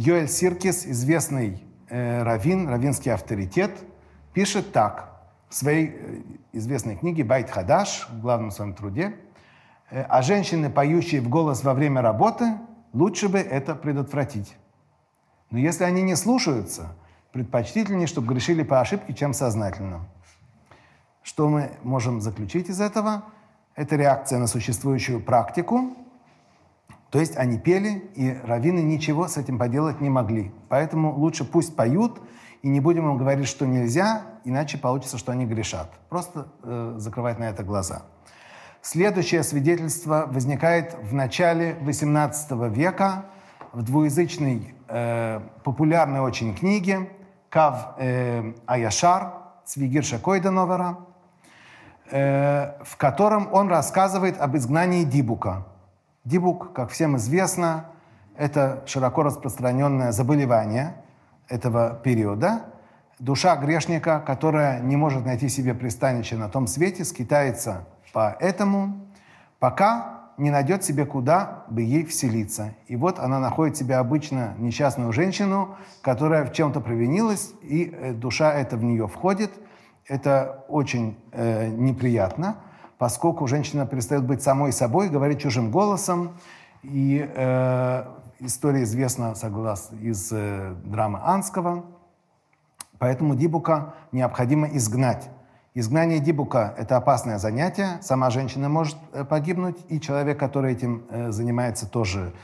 Йоэль Сиркис, известный э, раввин, раввинский авторитет, пишет так в своей э, известной книге «Байт Хадаш», в главном своем труде, э, а женщины, поющие в голос во время работы, лучше бы это предотвратить. Но если они не слушаются, предпочтительнее, чтобы грешили по ошибке, чем сознательно. Что мы можем заключить из этого? Это реакция на существующую практику, то есть они пели, и раввины ничего с этим поделать не могли. Поэтому лучше пусть поют, и не будем им говорить, что нельзя, иначе получится, что они грешат. Просто э, закрывать на это глаза. Следующее свидетельство возникает в начале XVIII века в двуязычной э, популярной очень книге «Кав э, Аяшар» Цвигирша Койденовера, э, в котором он рассказывает об изгнании Дибука – Дибук, как всем известно, это широко распространенное заболевание этого периода. Душа грешника, которая не может найти себе пристанище на том свете, скитается по этому, пока не найдет себе, куда бы ей вселиться. И вот она находит себе обычно несчастную женщину, которая в чем-то провинилась, и э, душа эта в нее входит. Это очень э, неприятно поскольку женщина перестает быть самой собой, говорит чужим голосом. И э, история известна, согласно, из э, драмы Анского. Поэтому Дибука необходимо изгнать. Изгнание Дибука – это опасное занятие. Сама женщина может э, погибнуть, и человек, который этим э, занимается, тоже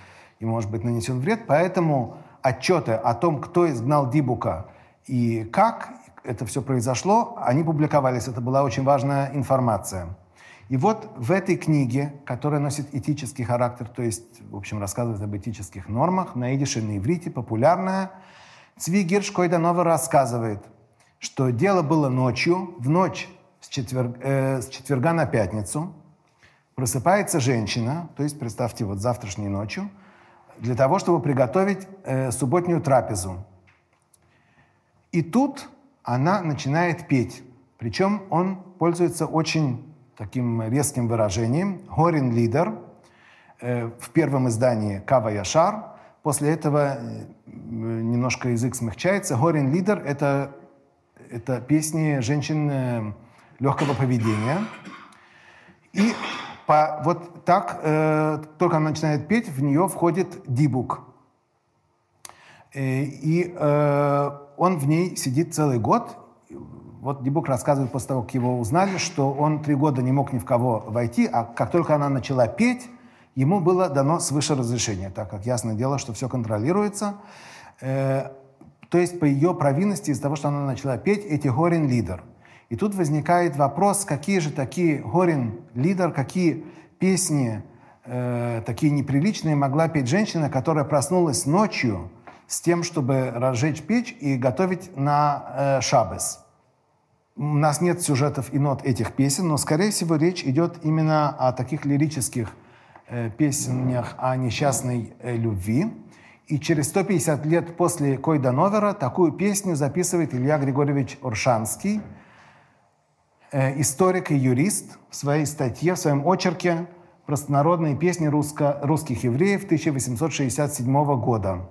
ему может быть нанесен вред. Поэтому отчеты о том, кто изгнал Дибука и как это все произошло, они публиковались. Это была очень важная информация. И вот в этой книге, которая носит этический характер, то есть, в общем, рассказывает об этических нормах, на идише на иврите, популярная, Цви Гирш Койданова рассказывает, что дело было ночью, в ночь с, четвер... э, с четверга на пятницу, просыпается женщина, то есть, представьте, вот завтрашней ночью, для того, чтобы приготовить э, субботнюю трапезу. И тут она начинает петь. Причем он пользуется очень таким резким выражением. Горин лидер э, в первом издании Кава Яшар. После этого э, немножко язык смягчается. Горин лидер это, это песни женщин э, легкого поведения. И по, вот так, э, только она начинает петь, в нее входит дибук. И э, он в ней сидит целый год, вот Дебук рассказывает после того, как его узнали, что он три года не мог ни в кого войти, а как только она начала петь, ему было дано свыше разрешение, так как ясное дело, что все контролируется. Э, то есть по ее провинности из-за того, что она начала петь, эти горин лидер. И тут возникает вопрос, какие же такие горин лидер, какие песни э, такие неприличные могла петь женщина, которая проснулась ночью с тем, чтобы разжечь печь и готовить на э, шабес. У нас нет сюжетов и нот этих песен, но, скорее всего, речь идет именно о таких лирических э, песнях о несчастной э, любви. И через 150 лет после Койда Новера такую песню записывает Илья Григорьевич Оршанский, э, историк и юрист, в своей статье, в своем очерке «Простонародные песни русско русских евреев» 1867 года.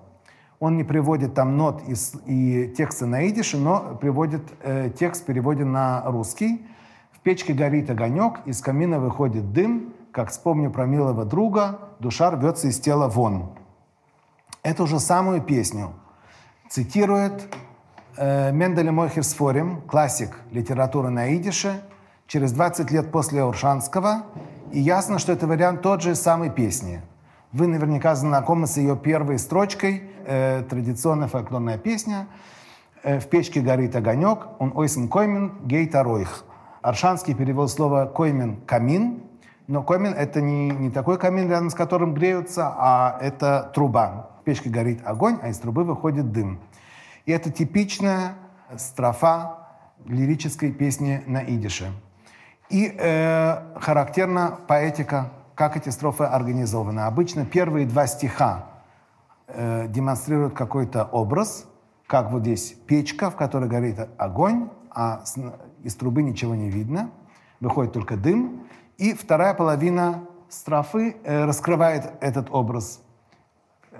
Он не приводит там нот и, и тексты на идише, но приводит э, текст в переводе на русский. В печке горит огонек, из камина выходит дым, как вспомню про милого друга, душа рвется из тела вон. Эту же самую песню цитирует э, Менделе Мойхерсфорим, классик литературы на идише, через 20 лет после Уршанского, и ясно, что это вариант тот же самой песни – вы наверняка знакомы с ее первой строчкой, э, традиционная фольклорная песня. Э, «В печке горит огонек, он ойсен коймен гейта ройх». Аршанский перевел слово «коймен» – «камин», но коймен – это не, не такой камин, рядом с которым греются, а это труба. печке горит огонь, а из трубы выходит дым. И это типичная строфа лирической песни на идише. И э, характерна поэтика, как эти строфы организованы. Обычно первые два стиха э, демонстрируют какой-то образ, как вот здесь печка, в которой горит огонь, а с, из трубы ничего не видно, выходит только дым. И вторая половина строфы э, раскрывает этот образ.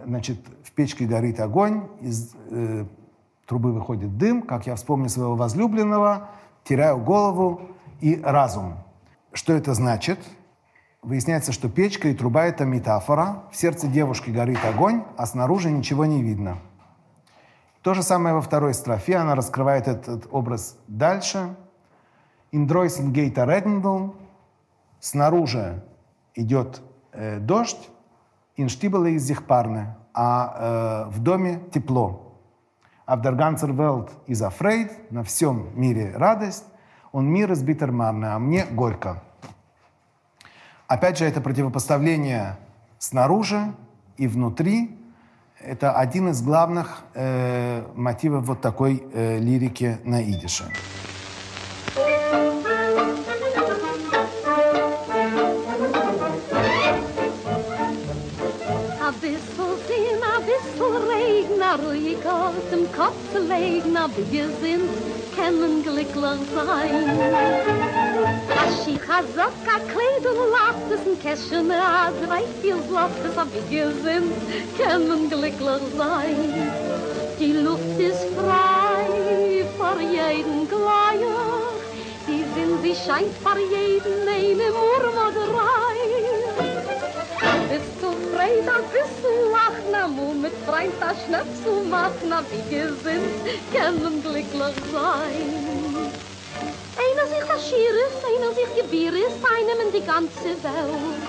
Значит, в печке горит огонь, из э, трубы выходит дым, как я вспомню своего возлюбленного, теряю голову и разум. Что это значит? Выясняется, что печка и труба – это метафора. В сердце девушки горит огонь, а снаружи ничего не видно. То же самое во второй строфе. Она раскрывает этот образ дальше. «Индройсен гейта редендл» – снаружи идет э, дождь, «инштибелы из парны», а э, в доме тепло. А в ganzen Welt is afraid, на всем мире радость, он мир из битермарны, а мне горько. Опять же, это противопоставление снаружи и внутри. Это один из главных э, мотивов вот такой э, лирики на идише. Kopf legen, aber wir sind, können glücklich sein. Als ich hazok a kleid und lacht es ein Käschen, a drei, vier lacht es, aber wir sind, können glücklich sein. Die Luft ist frei vor jedem Gleier, die Sinn, sie scheint vor jedem eine Murmaderei. Bist du frei, dann bist du lach, na mu mit freund da schnapp zu mach, na wie gesinnt, können glücklich sein. Einer sich das Schier ist, einer sich Gebier ist, einem in die ganze Welt.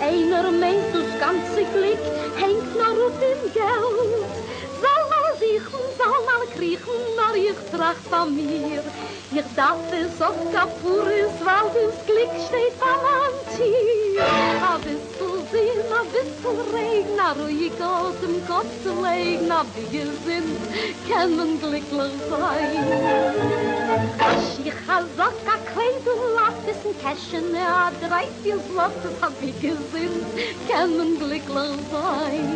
Einer meint, das ganze Glück hängt nur auf dem Geld. Soll mal siechen, soll mal kriechen, nur ich tracht von mir. Ich darf es auf Kapuris, weil das Glück steht am Antier. Aber du sehen, a bissl Regen, a ruhig aus dem Kopf zu legen, a wie sind, kann man glücklich sein. Ich habe so gar kein Gelad, bis ein Käschen, a drei, vier Slot, das hab ich gesehen, kann man glücklich sein.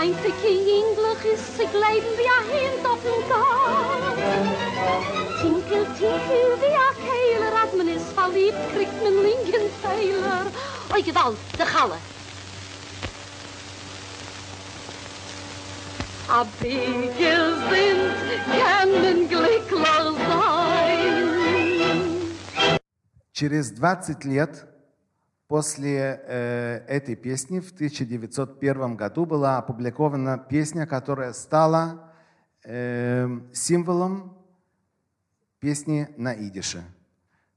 Heinte kein Englisch ist sich leben wie ein Hint auf dem Gas. Tinkel, tinkel wie ein Keiler, als man ist verliebt, kriegt man linken Feiler. Oi, gewalt, de Galle. A bige sind, können glücklich sein. Через 20 лет После э, этой песни в 1901 году была опубликована песня, которая стала э, символом песни на идише,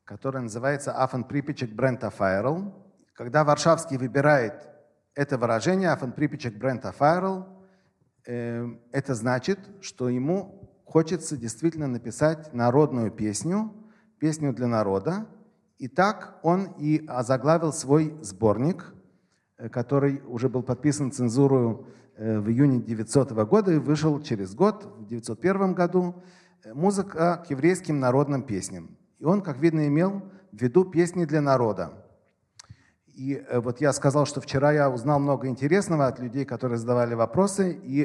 которая называется «Афан припечек Брента Файрл». Когда Варшавский выбирает это выражение «Афан припечек Брента Файрл», э, это значит, что ему хочется действительно написать народную песню, песню для народа, и так он и озаглавил свой сборник, э, который уже был подписан цензурою э, в июне 900 года и вышел через год, в 901 году, э, «Музыка к еврейским народным песням». И он, как видно, имел в виду песни для народа. И вот я сказал, что вчера я узнал много интересного от людей, которые задавали вопросы, и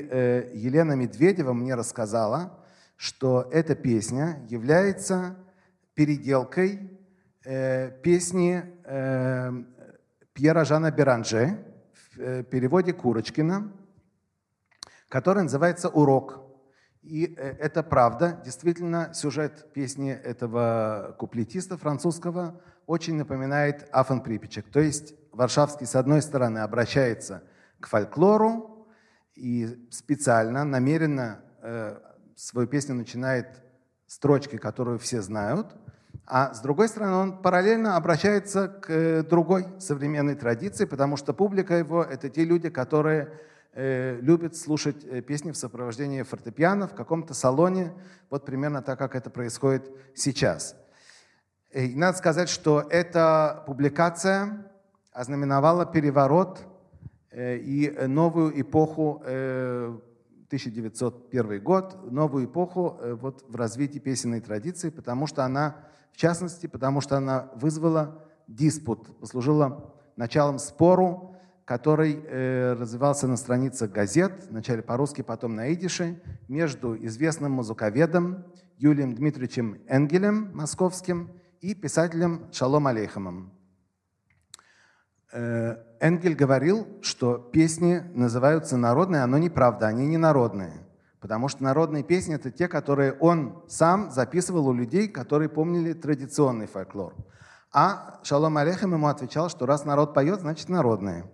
Елена Медведева мне рассказала, что эта песня является переделкой э, песни э, Пьера Жана Беранже в э, переводе Курочкина, который называется «Урок». И э, это правда. Действительно, сюжет песни этого куплетиста французского очень напоминает Афан Припечек. То есть Варшавский, с одной стороны, обращается к фольклору и специально, намеренно э, свою песню начинает строчки, которую все знают, а с другой стороны, он параллельно обращается к э, другой современной традиции, потому что публика его — это те люди, которые э, любят слушать э, песни в сопровождении фортепиано в каком-то салоне, вот примерно так, как это происходит сейчас. И надо сказать, что эта публикация ознаменовала переворот и новую эпоху 1901 год, новую эпоху вот в развитии песенной традиции, потому что она, в частности, потому что она вызвала диспут, послужила началом спору который э, развивался на страницах газет, вначале по-русски, потом на идише, между известным музыковедом Юлием Дмитриевичем Энгелем московским и писателем Шалом Алейхамом. Э, Энгель говорил, что песни называются народные, оно неправда, они не народные. Потому что народные песни это те, которые он сам записывал у людей, которые помнили традиционный фольклор. А Шалом Алейхам ему отвечал, что раз народ поет, значит народные.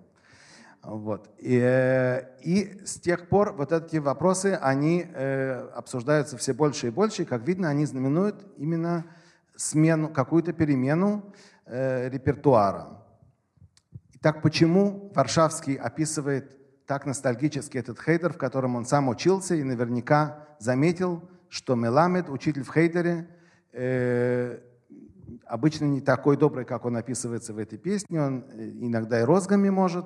Вот. И, э, и с тех пор вот эти вопросы, они э, обсуждаются все больше и больше, и, как видно, они знаменуют именно смену, какую-то перемену э, репертуара. Итак, почему Варшавский описывает так ностальгически этот хейдер, в котором он сам учился и наверняка заметил, что Меламед, учитель в хейдере, э, обычно не такой добрый, как он описывается в этой песне, он э, иногда и розгами может,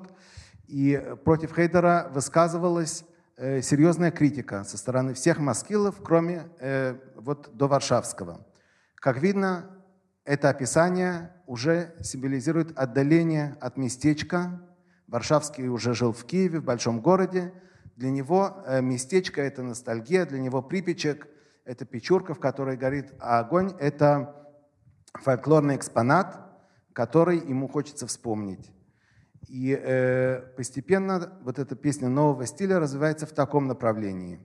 и против Хейдера высказывалась э, серьезная критика со стороны всех маскилов, кроме э, вот до Варшавского. Как видно, это описание уже символизирует отдаление от местечка. Варшавский уже жил в Киеве, в большом городе. Для него э, местечко – это ностальгия, для него Припечек – это печурка, в которой горит огонь, это фольклорный экспонат, который ему хочется вспомнить. И э, постепенно вот эта песня нового стиля развивается в таком направлении.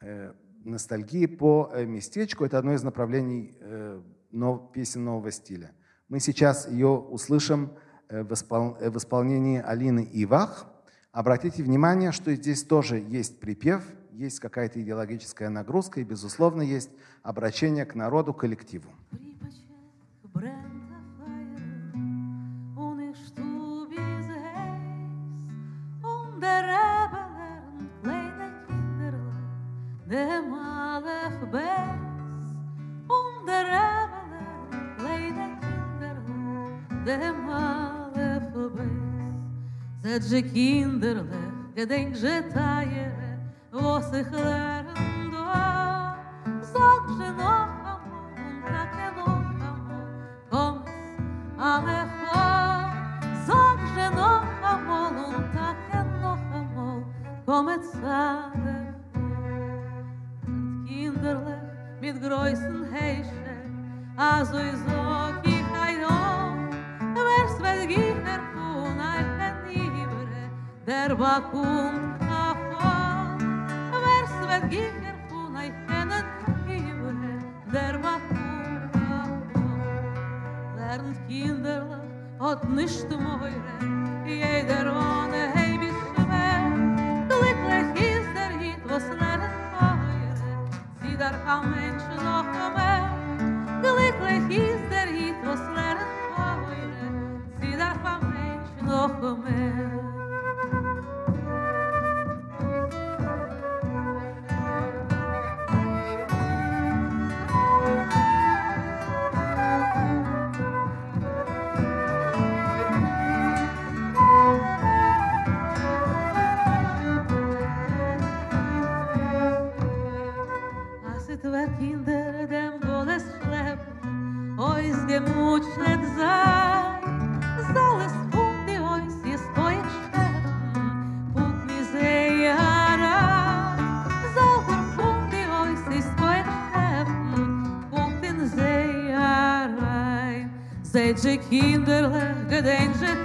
Э, ностальгии по э, местечку – это одно из направлений э, нов, песен нового стиля. Мы сейчас ее услышим в, испол, э, в исполнении Алины Ивах. Обратите внимание, что здесь тоже есть припев, есть какая-то идеологическая нагрузка и, безусловно, есть обращение к народу, коллективу. de bis Zet je kinderle, gedenk je taaien, was. Lernt kinderlich, hat nicht moire, jeder ohne hei bis schwer, glücklich ist der Hit, was lernt dar a mensch noch mehr. Glücklich ist der hit was lernen heute sie dar a mensch noch mehr gece kinderler de danger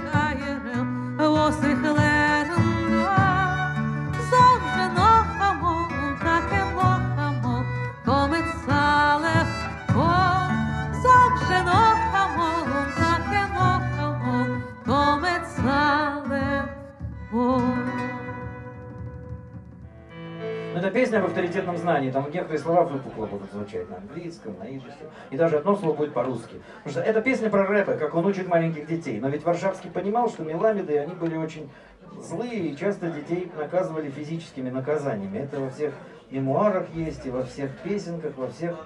песня об авторитетном знании. Там некоторые слова выпукло будут звучать на английском, на идише. И даже одно слово будет по-русски. Потому что это песня про рэпа, как он учит маленьких детей. Но ведь Варшавский понимал, что меламиды, они были очень злые и часто детей наказывали физическими наказаниями. Это во всех мемуарах есть, и во всех песенках, во всех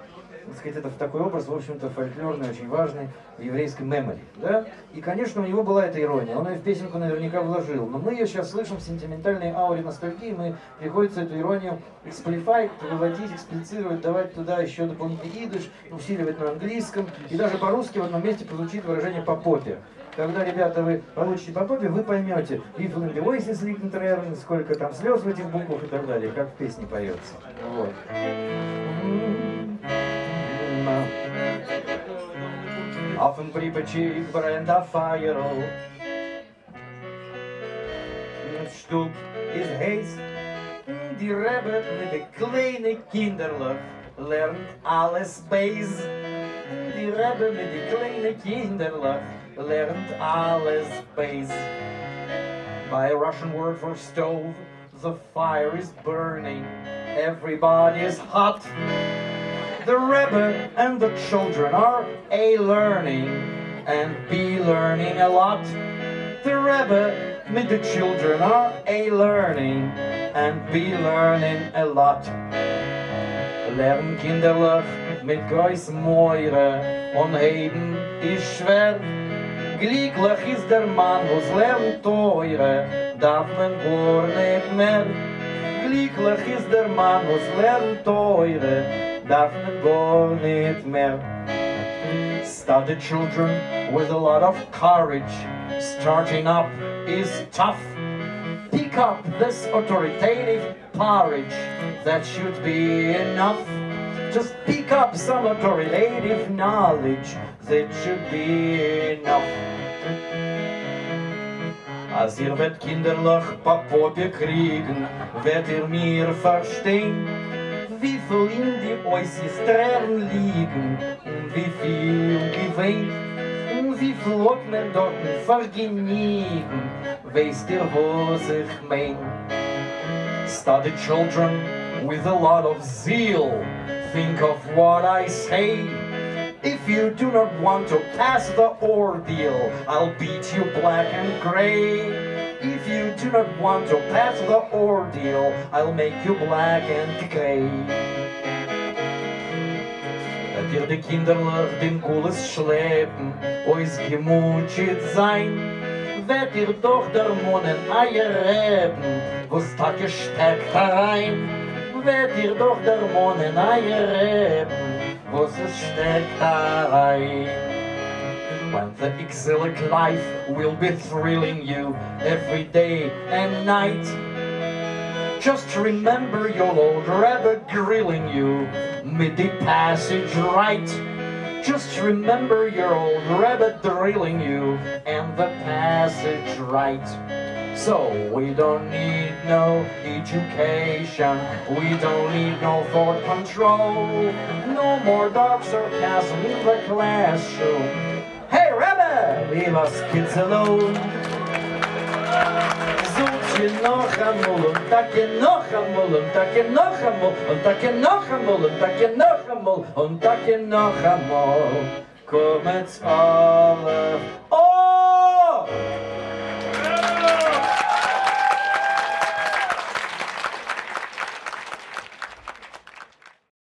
так сказать, это такой образ, в общем-то, фольклорный, очень важный в еврейской мемори. Да? И, конечно, у него была эта ирония, он ее в песенку наверняка вложил. Но мы ее сейчас слышим в сентиментальной ауре ностальгии, мы приходится эту иронию эксплифай, выводить, эксплицировать, давать туда еще дополнительный идыш, усиливать на английском. И даже по-русски в одном месте прозвучит выражение «по попе». Когда, ребята, вы получите по попе, вы поймете, wie viel the voices сколько там слез в этих буквах и так далее, как в песне поется. Вот. Pripetschik brennt a fire oh. Het stoep is hees. Die Rebbe met de kleine kinderlach lernt alles bees. Die Rebbe met de kleine kinderlach lernt alles bees. By a Russian word for stove, the fire is burning. Everybody is hot. The Rebbe and the children are a learning and be learning a lot. The Rebbe with the children are a learning and be learning a lot. Lern kinderlich mit Geus Moire und Heden ist schwer. Glücklich ist der Mann, wo's lernt teure, darf man gar nicht mehr. Glücklich ist der Mann, wo's lernt teure, darf gar nicht mehr. Study children with a lot of courage. Starting up is tough. Pick up this authoritative porridge. That should be enough. Just pick up some authoritative knowledge. That should be enough. Als ihr wird kinderlich pa Popie kriegen, wird ihr mir verstehen, in die Oisis Tränen liegen und wie viel geweint und wie hat man dort vergeniegen, weißt ihr, was ich mein? Study children with a lot of zeal, think of what I say. If you do not want to pass the ordeal, I'll beat you black and gray. If you do not want to pass the ordeal, I'll make you black and gray. Da dir die Kinderlach den Kulis schleppen, ois gemutscht sein, wird ihr doch der Monen Eier reben, wo's da gesteckt herein. Wird ihr doch der Monen Eier reben, wo's es steckt herein. When the exilic life will be thrilling you every day and night. Just remember your old rabbit grilling you mid the passage right. Just remember your old rabbit drilling you and the passage right. So we don't need no education, we don't need no thought control, no more dark sarcasm in the classroom. leave us kids alone. Such noch amol und tak you noch amol und tak you noch amol und tak you noch amol und tak you noch amol und tak noch alle. Oh,